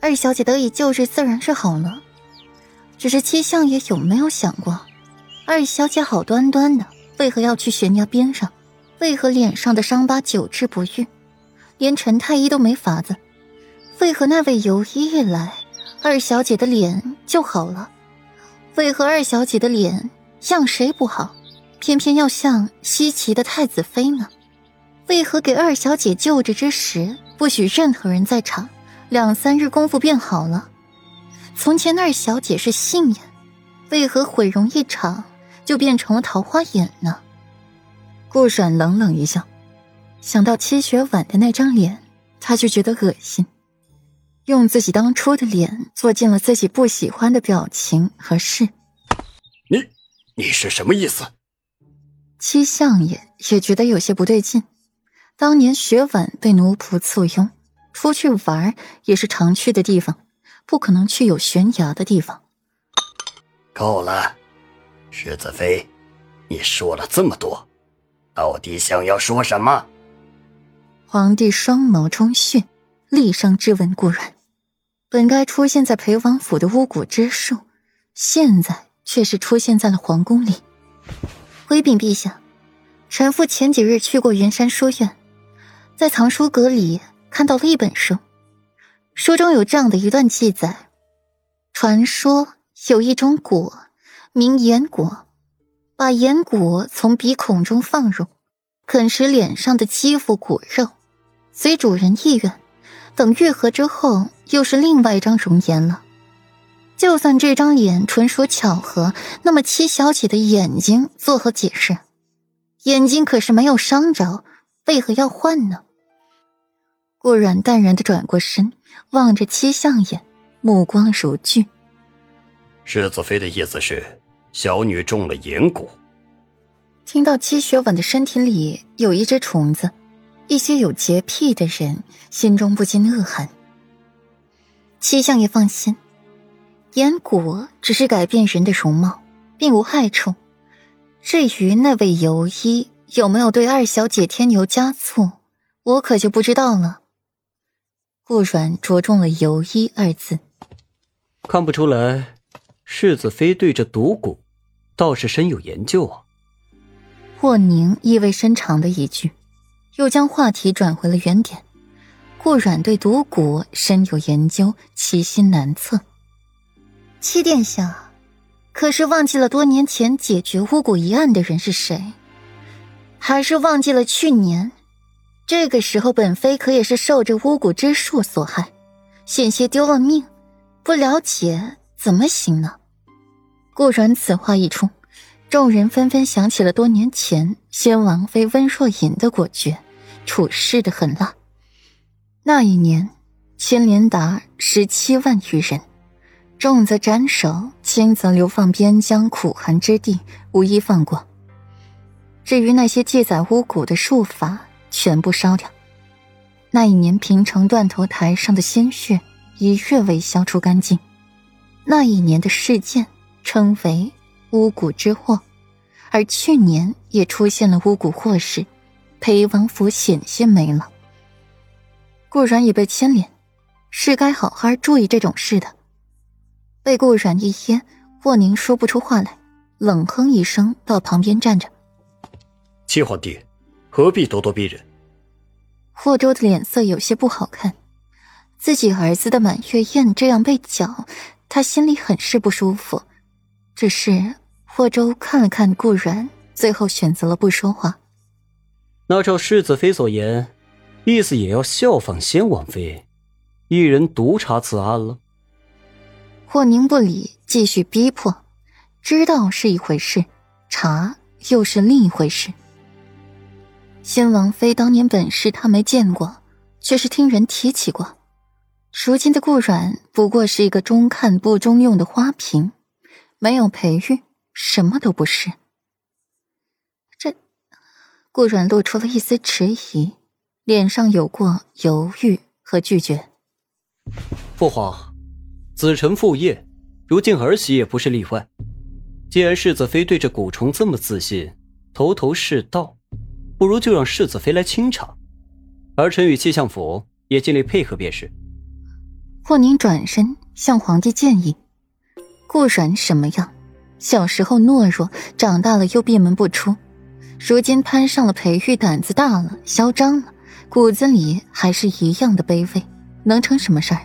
二小姐得以救治，自然是好了。只是七相爷有没有想过，二小姐好端端的，为何要去悬崖边上？为何脸上的伤疤久治不愈？连陈太医都没法子，为何那位游医一来，二小姐的脸就好了？为何二小姐的脸像谁不好，偏偏要像西岐的太子妃呢？为何给二小姐救治之时，不许任何人在场？两三日功夫便好了。从前二小姐是杏眼，为何毁容一场就变成了桃花眼呢？顾阮冷冷一笑，想到七雪婉的那张脸，他就觉得恶心。用自己当初的脸做尽了自己不喜欢的表情和事。你，你是什么意思？七相爷也觉得有些不对劲。当年雪婉被奴仆簇拥出去玩，也是常去的地方，不可能去有悬崖的地方。够了，世子妃，你说了这么多，到底想要说什么？皇帝双眸充血，厉声质问顾然。本该出现在裴王府的巫蛊之术，现在却是出现在了皇宫里。回禀陛下，臣妇前几日去过云山书院。在藏书阁里看到了一本书，书中有这样的一段记载：传说有一种果，名眼果，把眼果从鼻孔中放入，啃食脸上的肌肤骨肉，随主人意愿，等愈合之后，又是另外一张容颜了。就算这张脸纯属巧合，那么七小姐的眼睛作何解释？眼睛可是没有伤着，为何要换呢？顾阮淡然的转过身，望着七相爷，目光如炬。世子妃的意思是，小女中了眼蛊。听到七雪婉的身体里有一只虫子，一些有洁癖的人心中不禁恶寒。七相爷放心，眼蛊只是改变人的容貌，并无害处。至于那位游医有没有对二小姐添油加醋，我可就不知道了。顾阮着重了“游医”二字，看不出来，世子妃对这毒蛊倒是深有研究啊。霍宁意味深长的一句，又将话题转回了原点。顾阮对毒蛊深有研究，其心难测。七殿下，可是忘记了多年前解决巫蛊一案的人是谁？还是忘记了去年？这个时候，本妃可也是受这巫蛊之术所害，险些丢了命。不了解怎么行呢？顾然此话一出，众人纷纷想起了多年前先王妃温若隐的果决，处事的狠辣。那一年，牵连达十七万余人，重则斩首，轻则流放边疆苦寒之地，无一放过。至于那些记载巫蛊的术法，全部烧掉。那一年，平城断头台上的鲜血一月未消除干净。那一年的事件称为巫蛊之祸，而去年也出现了巫蛊祸事，裴王府险些没了。顾然也被牵连，是该好好注意这种事的。被顾然一噎，霍宁说不出话来，冷哼一声，到旁边站着。七皇帝。何必咄咄逼人？霍州的脸色有些不好看，自己儿子的满月宴这样被搅，他心里很是不舒服。只是霍州看了看顾然，最后选择了不说话。那照世子妃所言，意思也要效仿先王妃，一人独查此案了。霍宁不理，继续逼迫。知道是一回事，查又是另一回事。先王妃当年本事他没见过，却是听人提起过。如今的顾阮不过是一个中看不中用的花瓶，没有培育，什么都不是。这，顾阮露出了一丝迟疑，脸上有过犹豫和拒绝。父皇，子承父业，如今儿媳也不是例外。既然世子妃对这蛊虫这么自信，头头是道。不如就让世子妃来清场，儿臣与气相府也尽力配合便是。霍宁转身向皇帝建议：“顾阮什么样？小时候懦弱，长大了又闭门不出，如今攀上了裴玉，胆子大了，嚣张了，骨子里还是一样的卑微，能成什么事儿？”